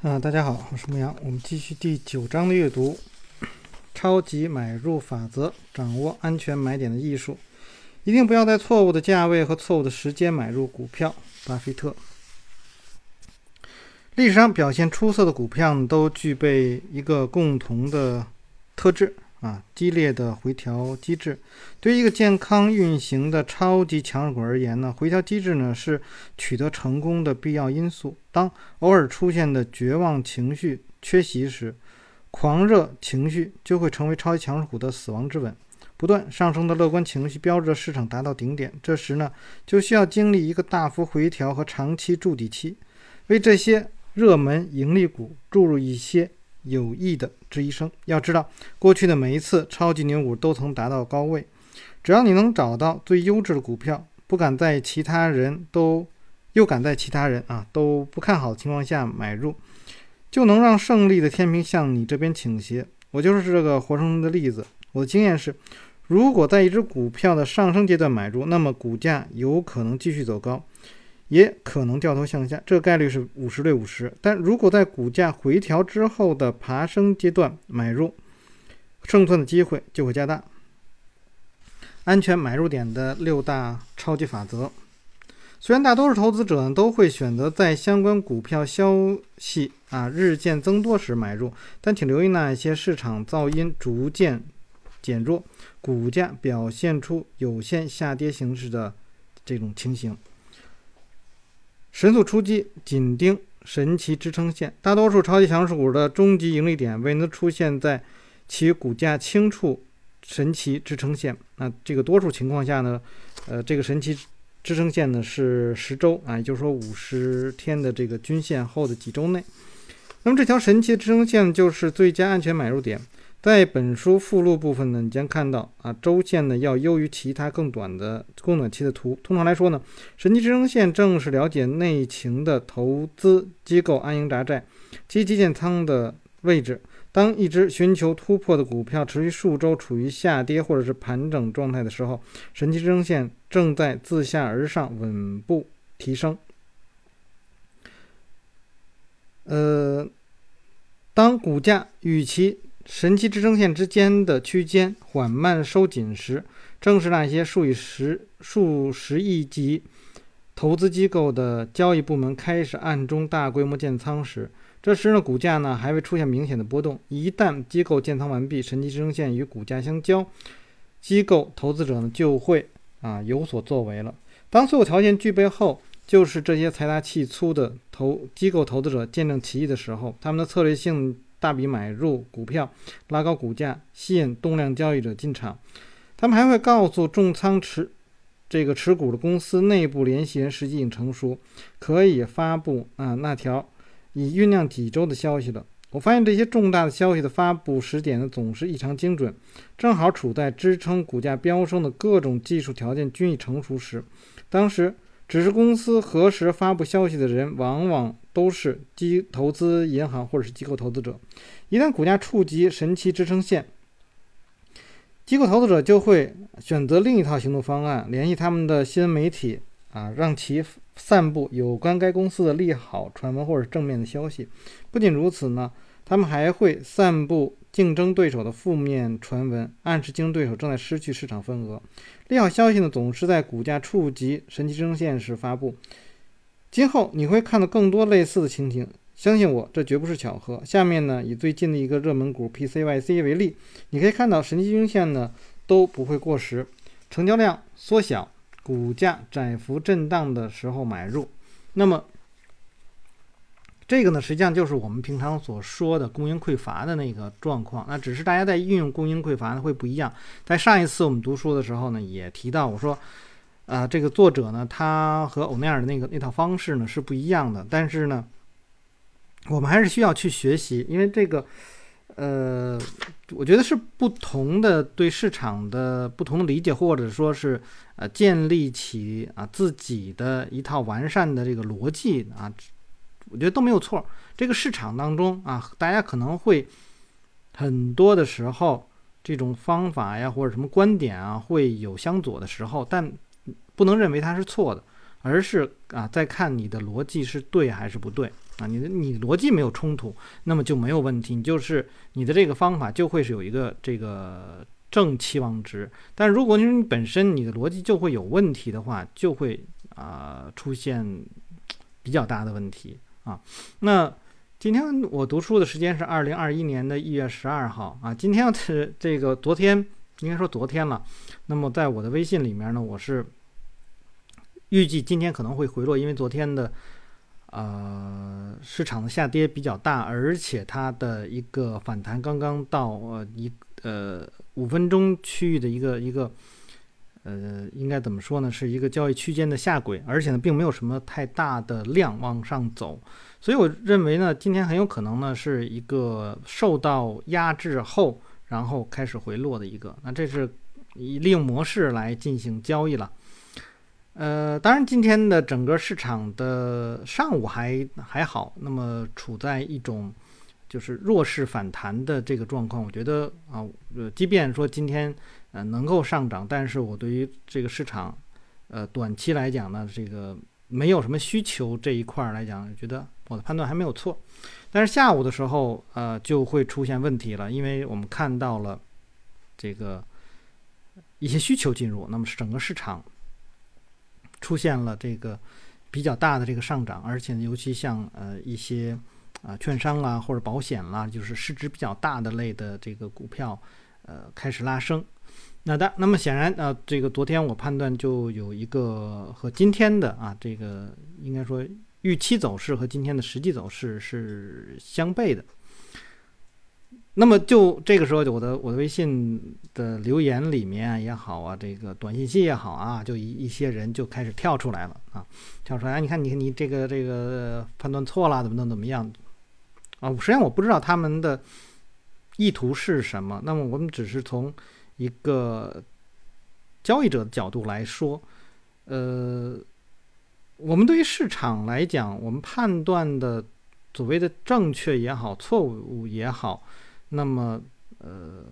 啊，大家好，我是牧羊，我们继续第九章的阅读。超级买入法则，掌握安全买点的艺术。一定不要在错误的价位和错误的时间买入股票。巴菲特。历史上表现出色的股票都具备一个共同的特质啊，激烈的回调机制。对于一个健康运行的超级强势股而言呢，回调机制呢是取得成功的必要因素。当偶尔出现的绝望情绪缺席时，狂热情绪就会成为超级强势股的死亡之吻。不断上升的乐观情绪标志着市场达到顶点，这时呢，就需要经历一个大幅回调和长期筑底期，为这些热门盈利股注入一些有益的质疑声。要知道，过去的每一次超级牛股都曾达到高位，只要你能找到最优质的股票，不敢在其他人都又敢在其他人啊都不看好的情况下买入，就能让胜利的天平向你这边倾斜。我就是这个活生生的例子。我的经验是。如果在一只股票的上升阶段买入，那么股价有可能继续走高，也可能掉头向下，这个概率是五十对五十。但如果在股价回调之后的爬升阶段买入，胜算的机会就会加大。安全买入点的六大超级法则。虽然大多数投资者都会选择在相关股票消息啊日渐增多时买入，但请留意那一些市场噪音逐渐。减弱，股价表现出有限下跌形式的这种情形，神速出击，紧盯神奇支撑线。大多数超级强势股的终极盈利点未能出现在其股价轻触神奇支撑线。那这个多数情况下呢，呃，这个神奇支撑线呢是十周啊，也就是说五十天的这个均线后的几周内。那么这条神奇支撑线就是最佳安全买入点。在本书附录部分呢，你将看到啊，周线呢要优于其他更短的更短期的图。通常来说呢，神奇支撑线正是了解内情的投资机构安营扎寨、积极建仓的位置。当一只寻求突破的股票持续数周处于下跌或者是盘整状态的时候，神奇支撑线正在自下而上稳步提升。呃，当股价与其神奇支撑线之间的区间缓慢收紧时，正是那些数以十数十亿级投资机构的交易部门开始暗中大规模建仓时。这时呢，股价呢还未出现明显的波动。一旦机构建仓完毕，神奇支撑线与股价相交，机构投资者呢就会啊有所作为了。当所有条件具备后，就是这些财大气粗的投机构投资者见证奇迹的时候，他们的策略性。大笔买入股票，拉高股价，吸引动量交易者进场。他们还会告诉重仓持这个持股的公司内部联系人时机已经成熟，可以发布啊那条已酝酿几周的消息了。我发现这些重大的消息的发布时点呢总是异常精准，正好处在支撑股价飙升的各种技术条件均已成熟时。当时。只是公司何时发布消息的人，往往都是机投资银行或者是机构投资者。一旦股价触及神奇支撑线，机构投资者就会选择另一套行动方案，联系他们的新闻媒体啊，让其散布有关该公司的利好传闻或者正面的消息。不仅如此呢，他们还会散布。竞争对手的负面传闻暗示竞争对手正在失去市场份额。利好消息呢，总是在股价触及神奇支撑线时发布。今后你会看到更多类似的情形，相信我，这绝不是巧合。下面呢，以最近的一个热门股 PCYC 为例，你可以看到神奇支撑线呢都不会过时，成交量缩小，股价窄幅震荡的时候买入。那么。这个呢，实际上就是我们平常所说的供应匮乏的那个状况。那只是大家在运用供应匮乏呢会不一样。在上一次我们读书的时候呢，也提到我说，呃，这个作者呢，他和欧奈尔的那个那套方式呢是不一样的。但是呢，我们还是需要去学习，因为这个，呃，我觉得是不同的对市场的不同的理解，或者说是呃建立起啊自己的一套完善的这个逻辑啊。我觉得都没有错。这个市场当中啊，大家可能会很多的时候，这种方法呀或者什么观点啊，会有相左的时候，但不能认为它是错的而是啊再看你的逻辑是对还是不对啊。你的你逻辑没有冲突，那么就没有问题，你就是你的这个方法就会是有一个这个正期望值。但如果你本身你的逻辑就会有问题的话，就会啊出现比较大的问题啊。那今天我读书的时间是二零二一年的一月十二号啊。今天是这个昨天。应该说昨天了，那么在我的微信里面呢，我是预计今天可能会回落，因为昨天的呃市场的下跌比较大，而且它的一个反弹刚刚到呃一呃五分钟区域的一个一个呃应该怎么说呢，是一个交易区间的下轨，而且呢并没有什么太大的量往上走，所以我认为呢，今天很有可能呢是一个受到压制后。然后开始回落的一个，那这是以利用模式来进行交易了。呃，当然今天的整个市场的上午还还好，那么处在一种就是弱势反弹的这个状况。我觉得啊，呃，即便说今天呃能够上涨，但是我对于这个市场呃短期来讲呢，这个没有什么需求这一块来讲，觉得我的判断还没有错。但是下午的时候，呃，就会出现问题了，因为我们看到了这个一些需求进入，那么整个市场出现了这个比较大的这个上涨，而且尤其像呃一些啊券商啦或者保险啦，就是市值比较大的类的这个股票，呃开始拉升。那的，那么显然啊，这个昨天我判断就有一个和今天的啊这个应该说。预期走势和今天的实际走势是相悖的。那么就这个时候，我的我的微信的留言里面也好啊，这个短信息也好啊，就一一些人就开始跳出来了啊，跳出来！你看，你你这个这个判断错了，怎么怎么怎么样啊？实际上我不知道他们的意图是什么。那么我们只是从一个交易者的角度来说，呃。我们对于市场来讲，我们判断的所谓的正确也好，错误也好，那么呃，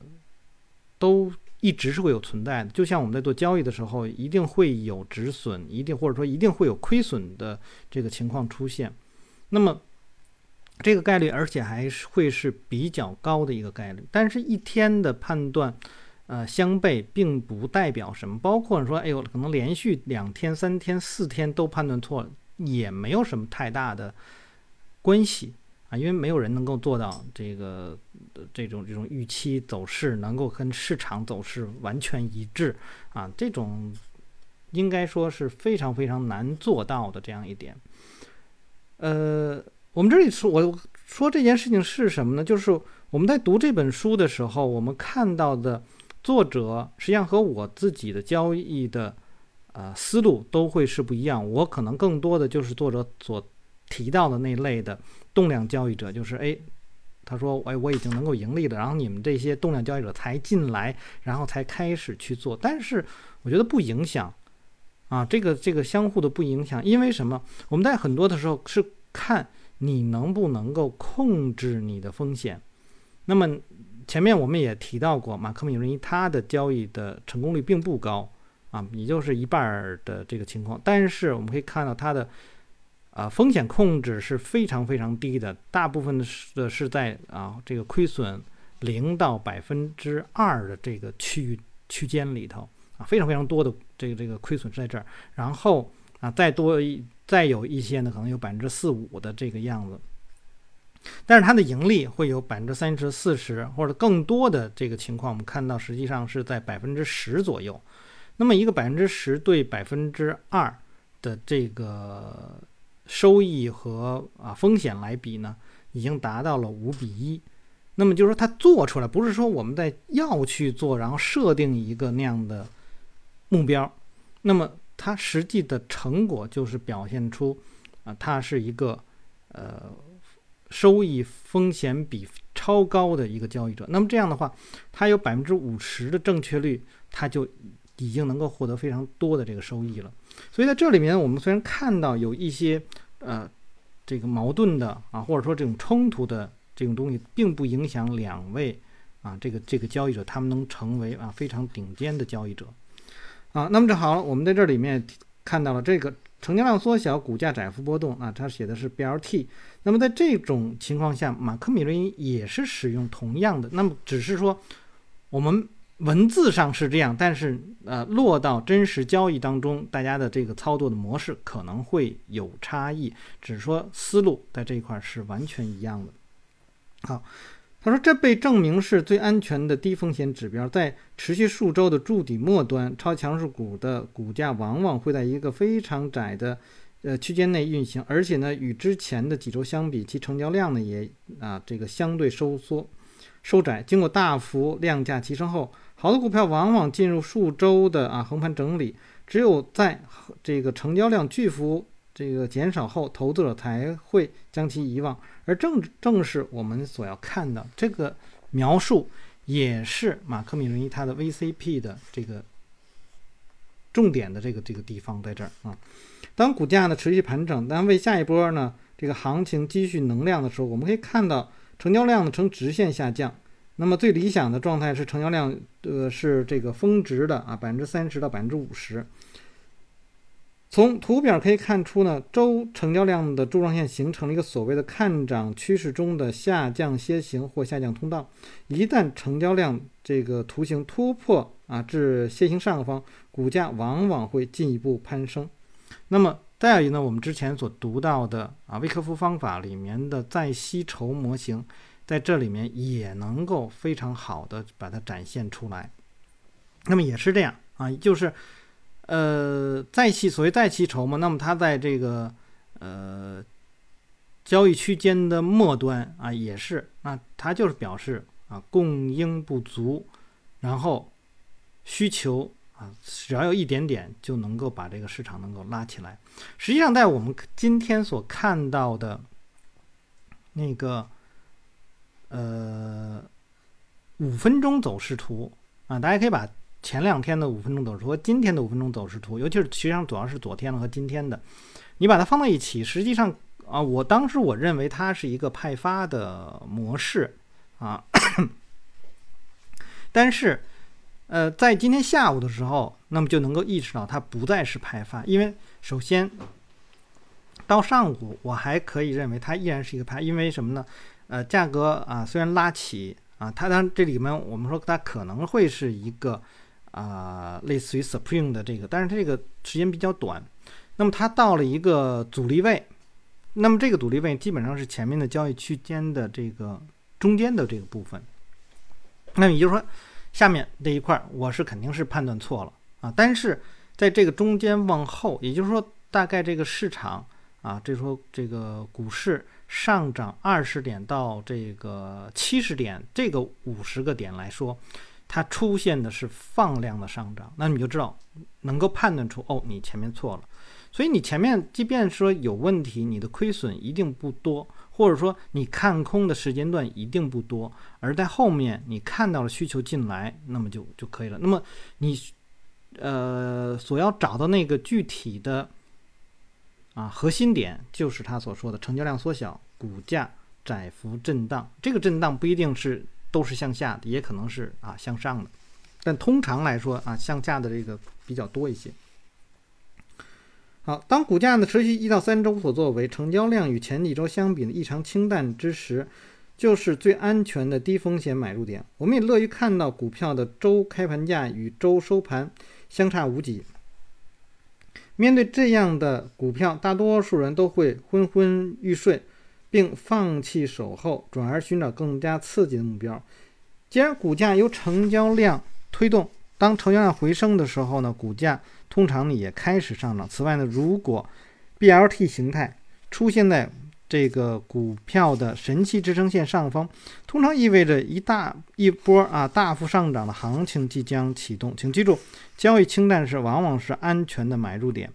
都一直是会有存在的。就像我们在做交易的时候，一定会有止损，一定或者说一定会有亏损的这个情况出现。那么这个概率，而且还是会是比较高的一个概率。但是，一天的判断。呃，相悖并不代表什么，包括说，哎呦，可能连续两天、三天、四天都判断错，也没有什么太大的关系啊，因为没有人能够做到这个这种这种预期走势能够跟市场走势完全一致啊，这种应该说是非常非常难做到的这样一点。呃，我们这里说，我说这件事情是什么呢？就是我们在读这本书的时候，我们看到的。作者实际上和我自己的交易的呃思路都会是不一样。我可能更多的就是作者所提到的那类的动量交易者，就是哎，他说哎我已经能够盈利了，然后你们这些动量交易者才进来，然后才开始去做。但是我觉得不影响啊，这个这个相互的不影响，因为什么？我们在很多的时候是看你能不能够控制你的风险，那么。前面我们也提到过，马克·米伦伊他的交易的成功率并不高啊，也就是一半儿的这个情况。但是我们可以看到他的啊风险控制是非常非常低的，大部分的是是在啊这个亏损零到百分之二的这个区域区间里头啊，非常非常多的这个这个亏损是在这儿。然后啊再多一再有一些呢，可能有百分之四五的这个样子。但是它的盈利会有百分之三十四十或者更多的这个情况，我们看到实际上是在百分之十左右。那么一个百分之十对百分之二的这个收益和啊风险来比呢，已经达到了五比一。那么就是说它做出来不是说我们在要去做，然后设定一个那样的目标，那么它实际的成果就是表现出啊它是一个呃。收益风险比超高的一个交易者，那么这样的话，他有百分之五十的正确率，他就已经能够获得非常多的这个收益了。所以在这里面，我们虽然看到有一些呃这个矛盾的啊，或者说这种冲突的这种东西，并不影响两位啊这个这个交易者他们能成为啊非常顶尖的交易者啊。那么这好，我们在这里面看到了这个成交量缩小，股价窄幅波动啊，它写的是 BLT。那么在这种情况下，马克米伦也是使用同样的，那么只是说我们文字上是这样，但是呃落到真实交易当中，大家的这个操作的模式可能会有差异，只是说思路在这一块是完全一样的。好。他说：“这被证明是最安全的低风险指标，在持续数周的筑底末端，超强势股的股价往往会在一个非常窄的呃区间内运行，而且呢，与之前的几周相比，其成交量呢也啊这个相对收缩收窄。经过大幅量价齐升后，好的股票往往进入数周的啊横盘整理，只有在这个成交量巨幅。”这个减少后，投资者才会将其遗忘，而正正是我们所要看的这个描述，也是马克米伦伊他的 VCP 的这个重点的这个这个地方在这儿啊。当股价呢持续盘整，当为下一波呢这个行情积蓄能量的时候，我们可以看到成交量呢呈直线下降。那么最理想的状态是成交量呃是这个峰值的啊百分之三十到百分之五十。从图表可以看出呢，周成交量的柱状线形成了一个所谓的看涨趋势中的下降楔形或下降通道。一旦成交量这个图形突破啊至楔形上方，股价往往会进一步攀升。那么再有一呢，我们之前所读到的啊威克夫方法里面的再吸筹模型，在这里面也能够非常好的把它展现出来。那么也是这样啊，就是。呃，再期所谓再期筹嘛，那么它在这个呃交易区间的末端啊，也是那，它就是表示啊供应不足，然后需求啊只要有一点点就能够把这个市场能够拉起来。实际上，在我们今天所看到的那个呃五分钟走势图啊，大家可以把。前两天的五分钟走势图和今天的五分钟走势图，尤其是实际上主要是昨天的和今天的，你把它放在一起，实际上啊，我当时我认为它是一个派发的模式啊，但是呃，在今天下午的时候，那么就能够意识到它不再是派发，因为首先到上午我还可以认为它依然是一个派，因为什么呢？呃，价格啊虽然拉起啊，它当然这里面我们说它可能会是一个。啊，类似于 Supreme 的这个，但是它这个时间比较短。那么它到了一个阻力位，那么这个阻力位基本上是前面的交易区间的这个中间的这个部分。那么也就是说，下面这一块我是肯定是判断错了啊。但是在这个中间往后，也就是说，大概这个市场啊，这说这个股市上涨二十点到这个七十点，这个五十个点来说。它出现的是放量的上涨，那你就知道能够判断出哦，你前面错了。所以你前面即便说有问题，你的亏损一定不多，或者说你看空的时间段一定不多，而在后面你看到了需求进来，那么就就可以了。那么你呃所要找到那个具体的啊核心点，就是他所说的成交量缩小，股价窄幅震荡。这个震荡不一定是。都是向下的，也可能是啊向上的，但通常来说啊向下的这个比较多一些。好，当股价呢持续一到三周所作为，成交量与前几周相比呢异常清淡之时，就是最安全的低风险买入点。我们也乐于看到股票的周开盘价与周收盘相差无几。面对这样的股票，大多数人都会昏昏欲睡。并放弃守候，转而寻找更加刺激的目标。既然股价由成交量推动，当成交量回升的时候呢，股价通常呢也开始上涨。此外呢，如果 BLT 形态出现在这个股票的神奇支撑线上方，通常意味着一大一波啊大幅上涨的行情即将启动。请记住，交易清淡时往往是安全的买入点。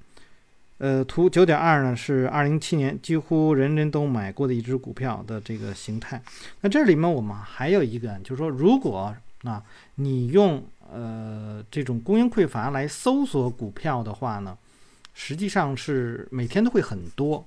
呃，图九点二呢是二零一七年几乎人人都买过的一只股票的这个形态。那这里面我们还有一个，就是说，如果啊你用呃这种供应匮乏来搜索股票的话呢，实际上是每天都会很多。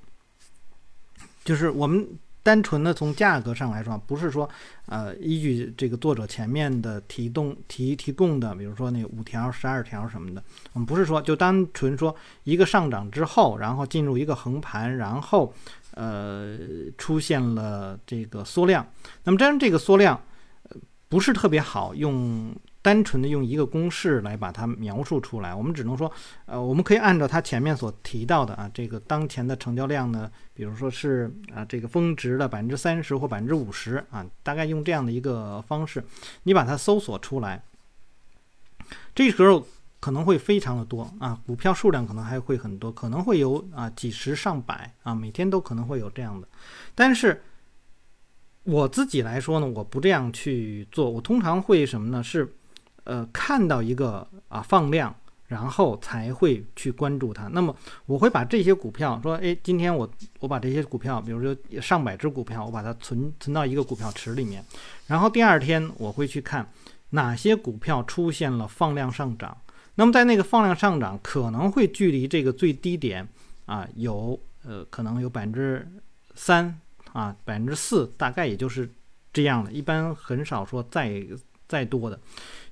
就是我们单纯的从价格上来说，不是说，呃，依据这个作者前面的提供提提供的，比如说那五条、十二条什么的，我们不是说就单纯说一个上涨之后，然后进入一个横盘，然后，呃，出现了这个缩量。那么，这样这个缩量，不是特别好用。单纯的用一个公式来把它描述出来，我们只能说，呃，我们可以按照它前面所提到的啊，这个当前的成交量呢，比如说是啊，这个峰值的百分之三十或百分之五十啊，大概用这样的一个方式，你把它搜索出来，这时候可能会非常的多啊，股票数量可能还会很多，可能会有啊几十上百啊，每天都可能会有这样的，但是我自己来说呢，我不这样去做，我通常会什么呢？是呃，看到一个啊放量，然后才会去关注它。那么我会把这些股票说，哎，今天我我把这些股票，比如说上百只股票，我把它存存到一个股票池里面。然后第二天我会去看哪些股票出现了放量上涨。那么在那个放量上涨，可能会距离这个最低点啊有呃可能有百分之三啊百分之四，大概也就是这样的。一般很少说再。再多的，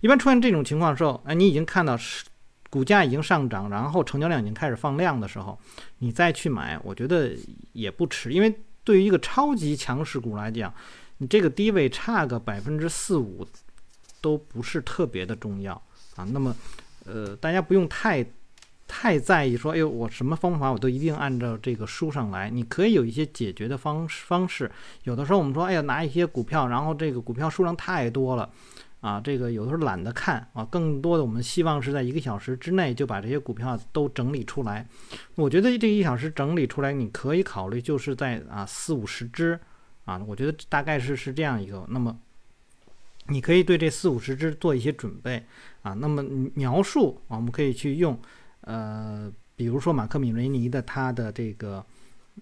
一般出现这种情况的时候，哎，你已经看到是股价已经上涨，然后成交量已经开始放量的时候，你再去买，我觉得也不迟。因为对于一个超级强势股来讲，你这个低位差个百分之四五都不是特别的重要啊。那么，呃，大家不用太太在意说，哎呦，我什么方法我都一定按照这个书上来。你可以有一些解决的方方式。有的时候我们说，哎呀，拿一些股票，然后这个股票数量太多了。啊，这个有的时候懒得看啊，更多的我们希望是在一个小时之内就把这些股票都整理出来。我觉得这一小时整理出来，你可以考虑就是在啊四五十只啊，我觉得大概是是这样一个。那么你可以对这四五十只做一些准备啊。那么描述啊，我们可以去用呃，比如说马克米雷尼的他的这个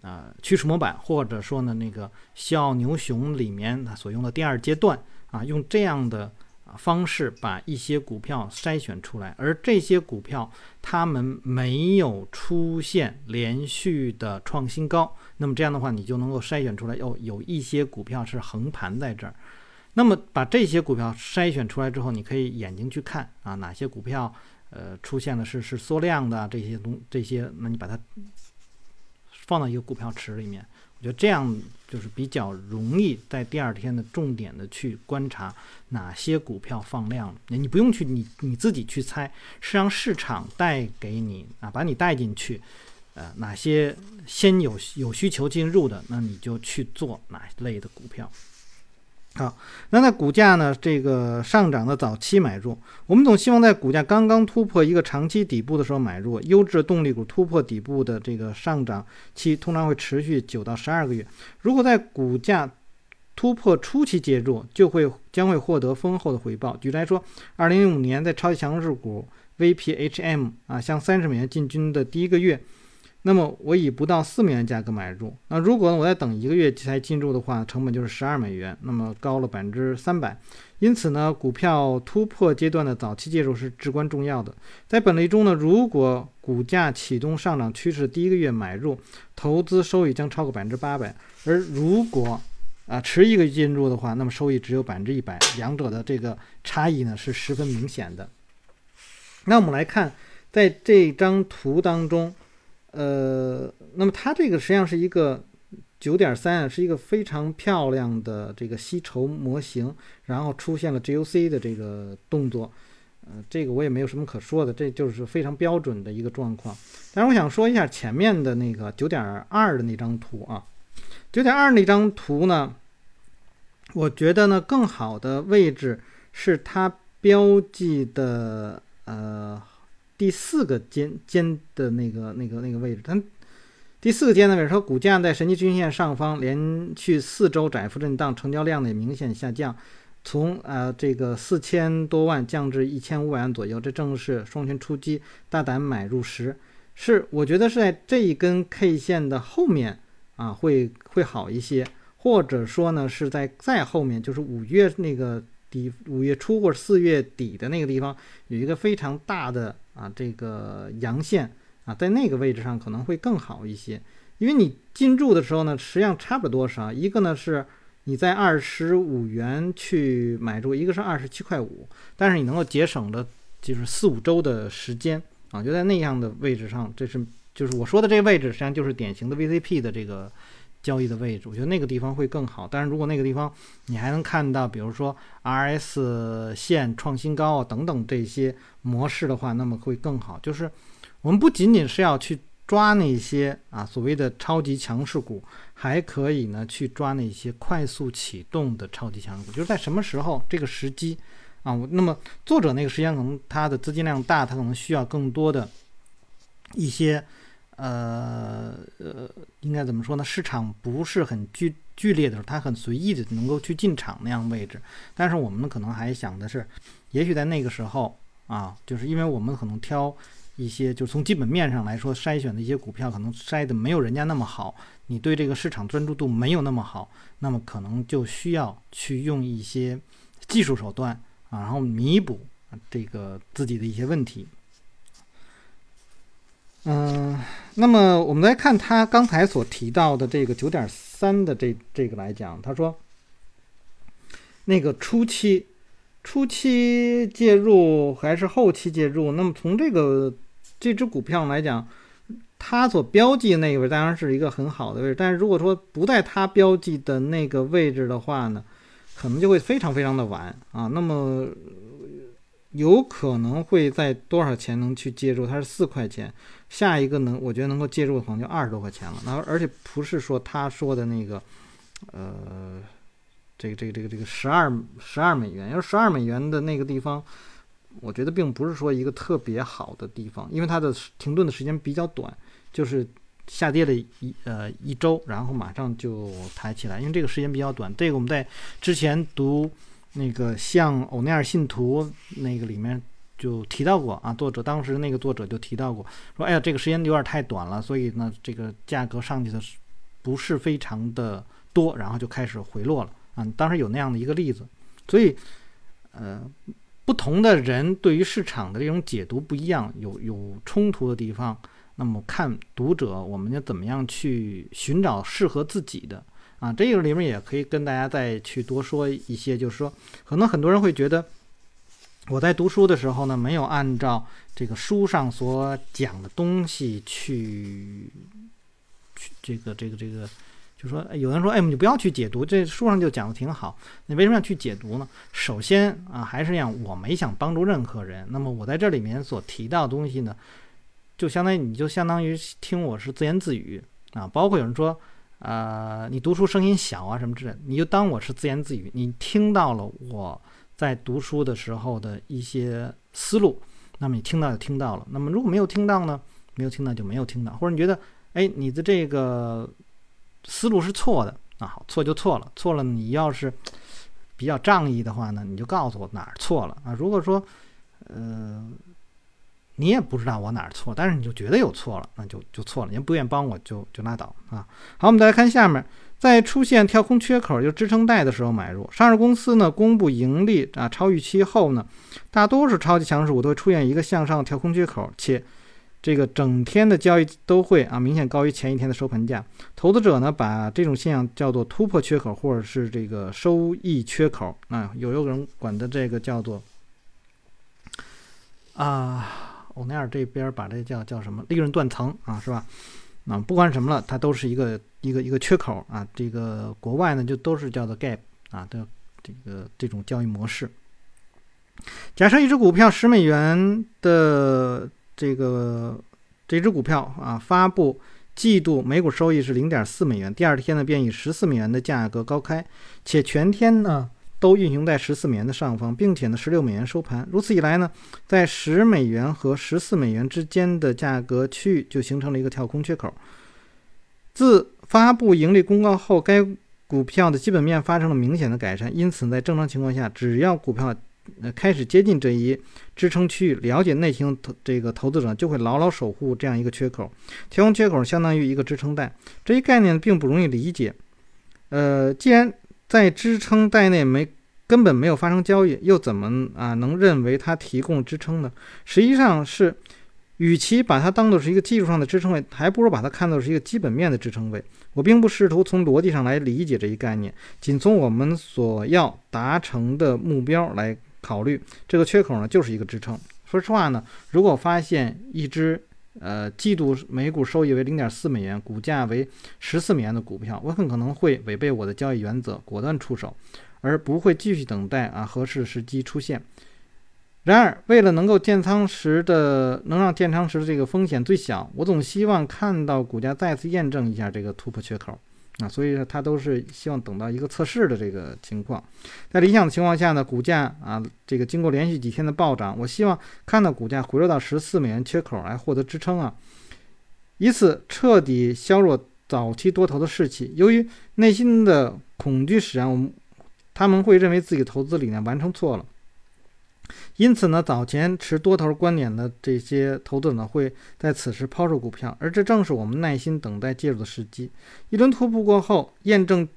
啊趋势模板，或者说呢那个西奥牛熊里面他所用的第二阶段啊，用这样的。方式把一些股票筛选出来，而这些股票它们没有出现连续的创新高，那么这样的话，你就能够筛选出来，哦，有一些股票是横盘在这儿。那么把这些股票筛选出来之后，你可以眼睛去看啊，哪些股票呃出现的是是缩量的这些东这些，那你把它放到一个股票池里面。我觉得这样就是比较容易在第二天的重点的去观察哪些股票放量，你不用去你你自己去猜，是让市场带给你啊，把你带进去，呃，哪些先有有需求进入的，那你就去做哪类的股票。好，那在股价呢这个上涨的早期买入，我们总希望在股价刚刚突破一个长期底部的时候买入。优质动力股突破底部的这个上涨期通常会持续九到十二个月。如果在股价突破初期介入，就会将会获得丰厚的回报。举例来说，二零零五年在超级强势股 VPHM 啊向三十美元进军的第一个月。那么我以不到四美元价格买入，那如果我再等一个月才进入的话，成本就是十二美元，那么高了百分之三百。因此呢，股票突破阶段的早期介入是至关重要的。在本例中呢，如果股价启动上涨趋势第一个月买入，投资收益将超过百分之八百；而如果啊迟一个月进入的话，那么收益只有百分之一百，两者的这个差异呢是十分明显的。那我们来看，在这张图当中。呃，那么它这个实际上是一个九点三，是一个非常漂亮的这个吸筹模型，然后出现了 GUC 的这个动作，呃，这个我也没有什么可说的，这就是非常标准的一个状况。但是我想说一下前面的那个九点二的那张图啊，九点二那张图呢，我觉得呢更好的位置是它标记的呃。第四个尖尖的那个那个那个位置，它第四个尖的位置，说股价在神奇均线上方连续四周窄幅震荡，成交量呢也明显下降，从呃这个四千多万降至一千五百万左右，这正是双拳出击、大胆买入时。是我觉得是在这一根 K 线的后面啊，会会好一些，或者说呢是在再后面，就是五月那个底，五月初或者四月底的那个地方有一个非常大的。啊，这个阳线啊，在那个位置上可能会更好一些，因为你进驻的时候呢，实际上差不了多少，一个呢是你在二十五元去买入，一个是二十七块五，但是你能够节省的就是四五周的时间啊，就在那样的位置上，这是就是我说的这个位置，实际上就是典型的 VCP 的这个。交易的位置，我觉得那个地方会更好。但是如果那个地方你还能看到，比如说 RS 线创新高啊等等这些模式的话，那么会更好。就是我们不仅仅是要去抓那些啊所谓的超级强势股，还可以呢去抓那些快速启动的超级强势股。就是在什么时候这个时机啊？那么作者那个时间可能他的资金量大，他可能需要更多的一些。呃呃，应该怎么说呢？市场不是很剧剧烈的时候，它很随意的能够去进场那样位置。但是我们可能还想的是，也许在那个时候啊，就是因为我们可能挑一些，就从基本面上来说筛选的一些股票，可能筛的没有人家那么好。你对这个市场专注度没有那么好，那么可能就需要去用一些技术手段啊，然后弥补这个自己的一些问题。嗯，那么我们来看他刚才所提到的这个九点三的这这个来讲，他说，那个初期初期介入还是后期介入？那么从这个这只股票来讲，它所标记那个位当然是一个很好的位置，但是如果说不在它标记的那个位置的话呢，可能就会非常非常的晚啊。那么。有可能会在多少钱能去介入？它是四块钱，下一个能，我觉得能够介入的可能就二十多块钱了。那而且不是说他说的那个，呃，这个这个这个这个十二十二美元，因为十二美元的那个地方，我觉得并不是说一个特别好的地方，因为它的停顿的时间比较短，就是下跌了一呃一周，然后马上就抬起来，因为这个时间比较短。这个我们在之前读。那个像欧内尔信徒那个里面就提到过啊，作者当时那个作者就提到过，说哎呀这个时间有点太短了，所以呢这个价格上去的不是非常的多，然后就开始回落了啊。当时有那样的一个例子，所以呃不同的人对于市场的这种解读不一样，有有冲突的地方，那么看读者我们要怎么样去寻找适合自己的。啊，这个里面也可以跟大家再去多说一些，就是说，可能很多人会觉得，我在读书的时候呢，没有按照这个书上所讲的东西去，去这个这个这个，就说有人说，哎，你不要去解读，这书上就讲的挺好，你为什么要去解读呢？首先啊，还是样，我没想帮助任何人，那么我在这里面所提到的东西呢，就相当于你就相当于听我是自言自语啊，包括有人说。呃，你读书声音小啊，什么之类，你就当我是自言自语，你听到了我在读书的时候的一些思路，那么你听到就听到了。那么如果没有听到呢？没有听到就没有听到，或者你觉得，哎，你的这个思路是错的啊，好，错就错了，错了。你要是比较仗义的话呢，你就告诉我哪儿错了啊。如果说，呃。你也不知道我哪儿错，但是你就觉得有错了，那就就错了。您不愿帮我就就拉倒啊。好，我们再来看下面，在出现跳空缺口就支撑带的时候买入。上市公司呢公布盈利啊超预期后呢，大多数超级强势股都会出现一个向上跳空缺口，且这个整天的交易都会啊明显高于前一天的收盘价。投资者呢把这种现象叫做突破缺口，或者是这个收益缺口啊，有有人管的这个叫做啊。欧奈尔这边把这叫叫什么利润断层啊，是吧？啊，不管什么了，它都是一个一个一个缺口啊。这个国外呢就都是叫做 gap 啊的这个这种交易模式。假设一只股票十美元的这个这只股票啊发布季度每股收益是零点四美元，第二天呢便以十四美元的价格高开，且全天呢。都运行在十四美元的上方，并且呢，十六美元收盘。如此一来呢，在十美元和十四美元之间的价格区域就形成了一个跳空缺口。自发布盈利公告后，该股票的基本面发生了明显的改善。因此，在正常情况下，只要股票呃开始接近这一支撑区域，了解内情投这个投资者就会牢牢守护这样一个缺口。跳空缺口相当于一个支撑带，这一概念并不容易理解。呃，既然在支撑带内没根本没有发生交易，又怎么啊能认为它提供支撑呢？实际上是与其把它当做是一个技术上的支撑位，还不如把它看作是一个基本面的支撑位。我并不试图从逻辑上来理解这一概念，仅从我们所要达成的目标来考虑，这个缺口呢就是一个支撑。说实话呢，如果发现一只呃季度每股收益为零点四美元，股价为十四美元的股票，我很可能会违背我的交易原则，果断出手，而不会继续等待啊合适时机出现。然而，为了能够建仓时的能让建仓时的这个风险最小，我总希望看到股价再次验证一下这个突破缺口啊，所以说它都是希望等到一个测试的这个情况。在理想的情况下呢，股价啊这个经过连续几天的暴涨，我希望看到股价回落到十四美元缺口来获得支撑啊，以此彻底削弱早期多头的士气。由于内心的恐惧使然，我们他们会认为自己投资理念完成错了。因此呢，早前持多头观点的这些投资者呢，会在此时抛售股票，而这正是我们耐心等待介入的时机。一轮突破过后，验证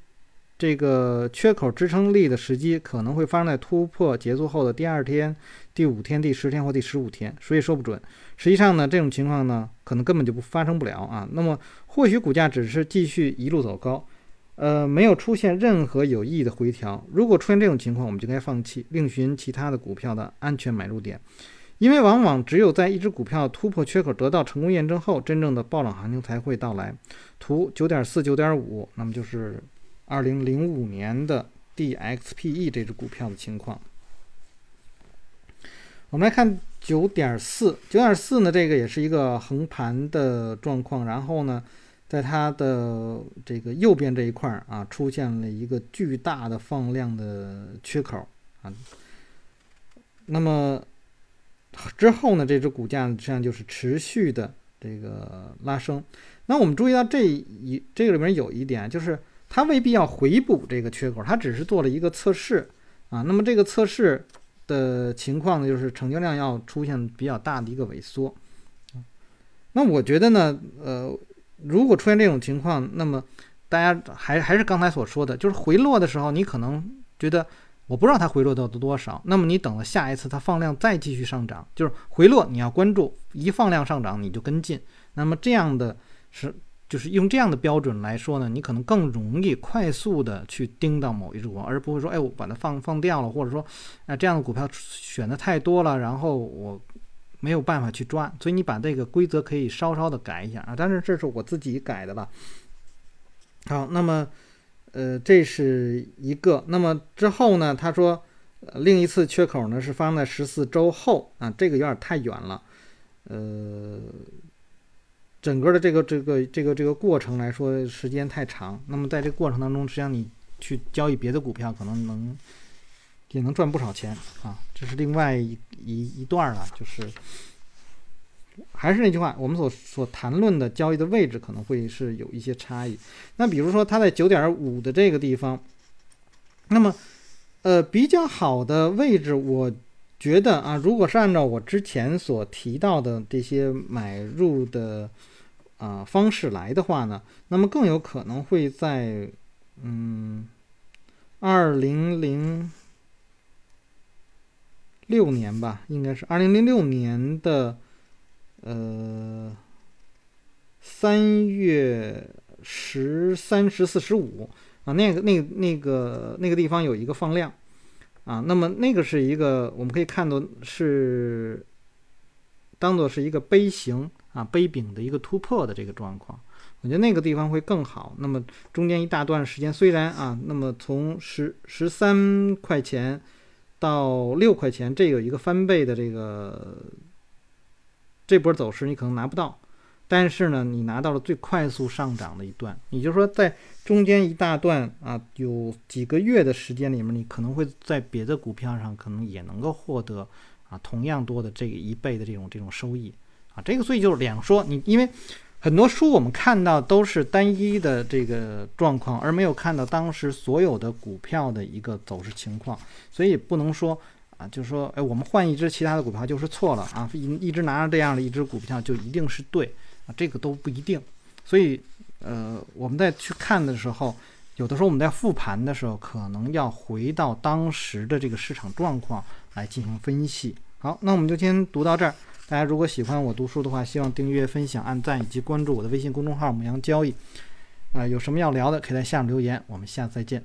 这个缺口支撑力的时机可能会发生在突破结束后的第二天、第五天、第十天或第十五天，谁也说不准。实际上呢，这种情况呢，可能根本就不发生不了啊。那么，或许股价只是继续一路走高。呃，没有出现任何有意义的回调。如果出现这种情况，我们就该放弃，另寻其他的股票的安全买入点。因为往往只有在一只股票突破缺口得到成功验证后，真正的暴涨行情才会到来。图九点四九点五，那么就是二零零五年的 DXPE 这只股票的情况。我们来看九点四，九点四呢，这个也是一个横盘的状况，然后呢。在它的这个右边这一块儿啊，出现了一个巨大的放量的缺口啊。那么之后呢，这只股价实际上就是持续的这个拉升。那我们注意到这一这个里面有一点，就是它未必要回补这个缺口，它只是做了一个测试啊。那么这个测试的情况呢，就是成交量要出现比较大的一个萎缩。那我觉得呢，呃。如果出现这种情况，那么大家还还是刚才所说的，就是回落的时候，你可能觉得我不知道它回落到多少，那么你等了下一次它放量再继续上涨，就是回落你要关注，一放量上涨你就跟进。那么这样的是就是用这样的标准来说呢，你可能更容易快速的去盯到某一只股，而不会说哎我把它放放掉了，或者说哎这样的股票选的太多了，然后我。没有办法去抓，所以你把这个规则可以稍稍的改一下啊。但是这是我自己改的了。好，那么，呃，这是一个。那么之后呢？他说，另一次缺口呢是发生在十四周后啊，这个有点太远了。呃，整个的这个这个这个这个过程来说，时间太长。那么在这个过程当中，实际上你去交易别的股票，可能能。也能赚不少钱啊！这是另外一一一段了，就是还是那句话，我们所所谈论的交易的位置可能会是有一些差异。那比如说它在九点五的这个地方，那么呃比较好的位置，我觉得啊，如果是按照我之前所提到的这些买入的啊方式来的话呢，那么更有可能会在嗯二零零。六年吧，应该是二零零六年的，呃，三月十三、十四、十五啊，那个、那、那个、那个地方有一个放量啊，那么那个是一个我们可以看到是当做是一个杯形啊杯柄的一个突破的这个状况，我觉得那个地方会更好。那么中间一大段时间虽然啊，那么从十十三块钱。到六块钱，这有一个翻倍的这个这波走势，你可能拿不到，但是呢，你拿到了最快速上涨的一段。也就是说，在中间一大段啊，有几个月的时间里面，你可能会在别的股票上可能也能够获得啊同样多的这个一倍的这种这种收益啊。这个所以就是两说，你因为。很多书我们看到都是单一的这个状况，而没有看到当时所有的股票的一个走势情况，所以不能说啊，就是说，哎，我们换一只其他的股票就是错了啊，一一直拿着这样的一只股票就一定是对啊，这个都不一定。所以，呃，我们在去看的时候，有的时候我们在复盘的时候，可能要回到当时的这个市场状况来进行分析。好，那我们就先读到这儿。大家如果喜欢我读书的话，希望订阅、分享、按赞以及关注我的微信公众号“母羊交易”。啊，有什么要聊的，可以在下面留言。我们下次再见。